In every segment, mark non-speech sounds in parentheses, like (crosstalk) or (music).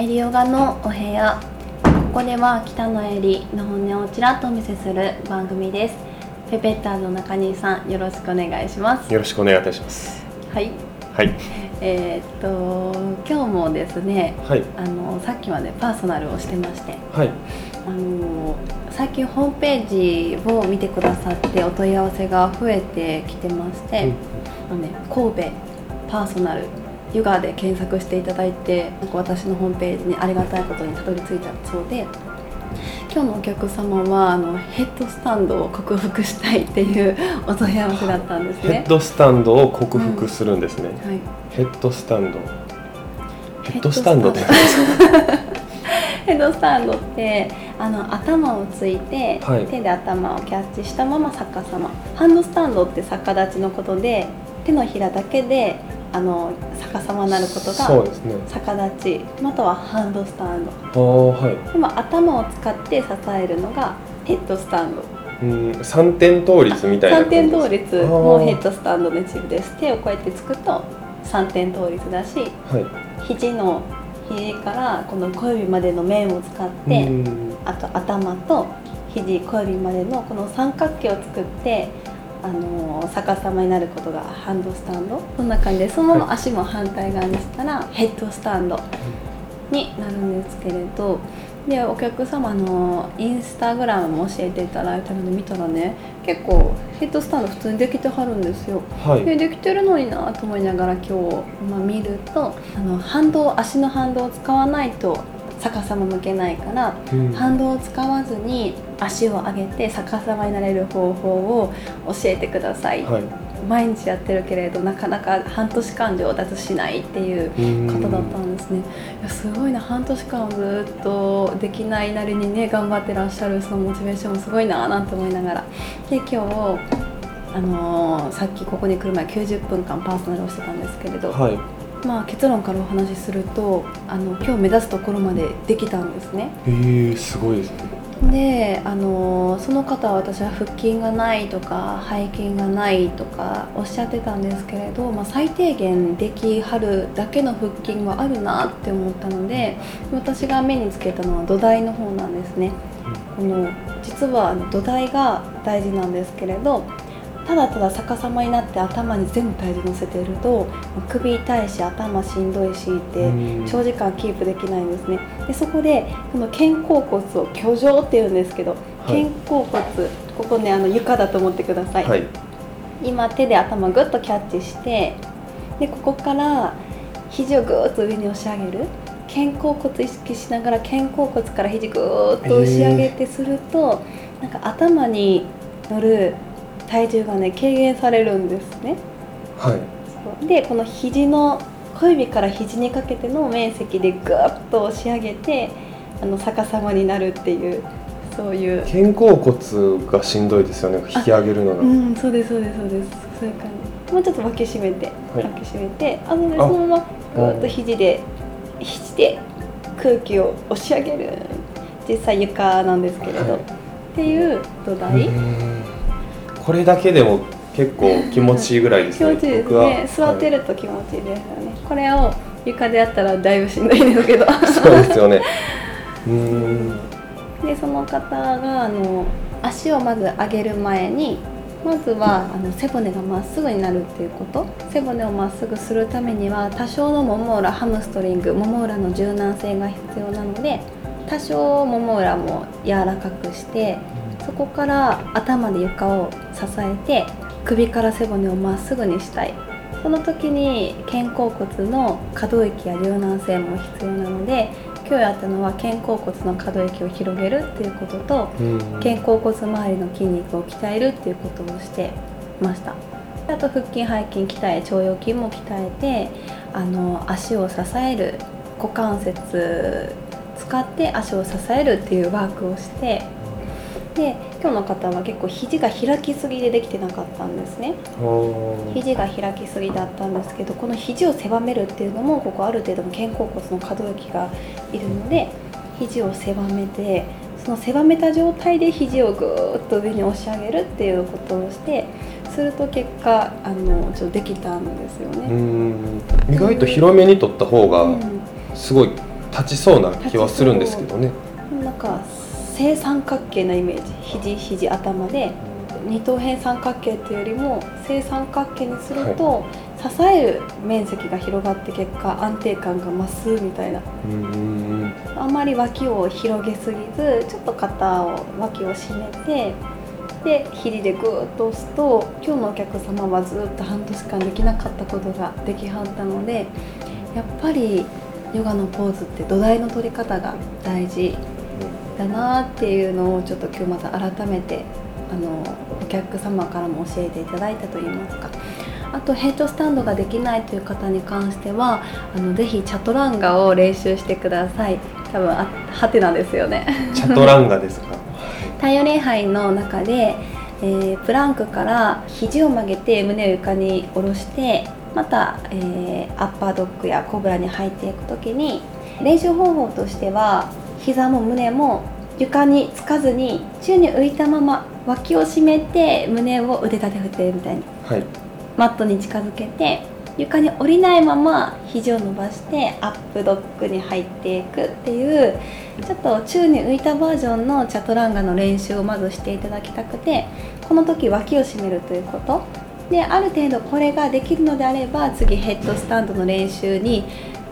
エリオガのお部屋。ここでは北野エリの本音をちらっとお見せする番組です。ペペッターズの中西さんよろしくお願いします。よろしくお願いいたします。はい。はい。えーっと今日もですねはい。あのさっきまでパーソナルをしてまして。はい。あの最近ホームページを見てくださってお問い合わせが増えてきてまして、うん。あのね、神戸パーソナルヨガで検索していただいてなんか私のホームページにありがたいことにたどり着いたそうで今日のお客様はあのヘッドスタンドを克服したいっていう (laughs) お問い合わせだったんですね。ヘッ。ドスタンドを克服するんですね、はい、ヘッドスタンド。ヘッドスタンドってヘッドスタンド。(laughs) ってあの頭をついて、はい。手で頭をキャッチしたまま逆さまハンドスタンドって逆立ちのことで手のひらだけであの逆さまになることがそうですね。逆立ちまたはハンドスタンド。はい。でも頭を使って支えるのがヘッドスタンド。うん三点倒立みたいな三点倒立もヘッドスタンドの一部です。手をこうやってつくと三点倒立だしはい。肘の肘からこの小指までの面を使って、うん。あと頭と肘小指までのこの三角形を作ってあのー逆さまになることがハンドスタンド。こんな感じでそのまま足も反対側にしたらヘッドスタンドになるんですけれどでお客様のインスタグラムも教えていただいたので見たらね結構ヘッドスタンド普通にできてはるんですよ。はい。でできてるのになと思いながら今日、まあ、見るとあの反動足の反動を使わないと逆さま向けないからうん。反動を使わずに足を上げて逆さまになれる方法を教えてください、はい。毎日やってるけれどなかなか半年間上達しないっていううん。方だったんですね。いやすごいな。半年間ずっとできないなりにね頑張ってらっしゃるそのモチベーションもすごいななんて思いながら。で今日あのーさっきここに来る前90分間パーソナルをしてたんですけれど、はいまあ、結論からお話しするとあの今日目指すところまでできたんですね。えー、すごいですね。であのその方は私は腹筋がないとか背筋がないとかおっしゃってたんですけれど、まあ、最低限できはるだけの腹筋はあるなって思ったので私が目につけたのは土台の方なんですね。この実は土台が大事なんですけれどただただ逆さまになって頭に全部体重乗せていると首痛いし頭しんどいしってうん。長時間キープできないんですね。でそこでこの肩甲骨を居上っていうんですけど、はい。肩甲骨ここねあの床だと思ってください、はい。今手で頭グッとキャッチしてでここから肘をぐーっと上に押し上げる。肩甲骨意識しながら肩甲骨から肘ぐーっと押し上げてすると、なんか頭に乗る体重がね軽減されるんですね。はい。でこの肘の小指から肘にかけての面積でぐーっと押し上げてあの逆さまになるっていうそういう。肩甲骨がしんどいですよね。引き上げるのが、うん、そうですそうですそうです。そういう感じ。もうちょっと脇締めて、はい。脇締めてあのそのままぐーっと肘で肘で空気を押し上げる。実際床なんですけれど、はい。っていう土台、うんこれだけでも結構気持ちいいぐらいですね気持ちいいですね。座ってはると気持ちいいです。よね、これを床でやったらだいぶしんどいんですけど。い。そうですよね。(laughs) うん。でその方があの足をまず上げる前にまずはあの背骨がまっすぐになるっていうこと。背骨をまっすぐするためには多少のもも裏ハムストリングもも裏の柔軟性が必要なので多少もも裏も柔らかくしてそこから頭で床を支えて首から背骨をまっすぐにしたい。その時に肩甲骨の可動域や柔軟性も必要なので今日やったのは肩甲骨の可動域を広げるっていうこととうん。肩甲骨周りの筋肉を鍛えるっていうことをしてました。あと腹筋背筋鍛え腸腰筋も鍛えてあの足を支える股関節使って足を支えるっていうワークをしてで今日の方は結構肘が開きすぎでできてなかったんですね。は肘が開きすぎだったんですけどこの肘を狭めるっていうのもここある程度の肩甲骨の可動域がいるので肘を狭めてその狭めた状態で肘をぐーっと上に押し上げるっていうことをしてすると結果あのちょっとできたんですよね。ん。意外と広めに取った方がうん。すごい立ちそうな気はするんですけどね。なんか正三角形なイメージ肘肘頭で二等辺三角形っていうよりも正三角形にすると、支える面積が広がって結果安定感が増すみたいな。うんあんまり脇を広げすぎずちょっと肩を脇を締めてで肘でグーッと押すと今日のお客様はずっと半年間できなかったことができはったのでやっぱりヨガのポーズって土台の取り方が大事だなっていうのをちょっと今日また改めてあのお客様からも教えていただいたといいますか。あとヘッドスタンドができないという方に関してはあのぜひチャトランガを練習してください。多分あハテナですよね。チャトランガですか？(laughs) 太陽礼拝の中で、えープランクから肘を曲げて胸を床に下ろしてまた、えーアッパードッグやコブラに入っていく時に練習方法としては膝も胸も床につかずに宙に浮いたまま脇を締めて胸を腕立て振ってるみたいにはい。マットに近づけて床に降りないまま肘を伸ばしてアップドッグに入っていくっていうちょっと宙に浮いたバージョンのチャトランガの練習をまずしていただきたくてこの時脇を締めるということ。である程度これができるのであれば次ヘッドスタンドの練習に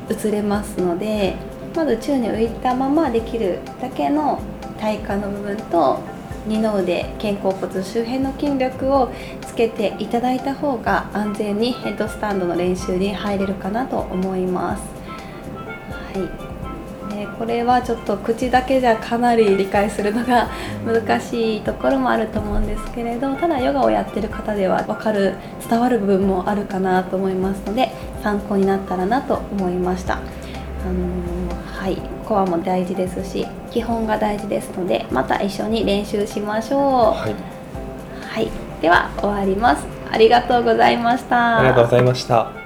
移れますのでまず宙に浮いたままできるだけの体幹の部分と二の腕肩甲骨周辺の筋力をつけていただいた方が安全にヘッドスタンドの練習に入れるかなと思います。はい、これはちょっと口だけじゃかなり理解するのが難しいところもあると思うんですけれどただヨガをやってる方では分かる伝わる部分もあるかなと思いますので参考になったらなと思いました。あのーはい、コアも大事ですし基本が大事ですのでまた一緒に練習しましょう。はいはい、では終わります。ありがとうございました。ありがとうございました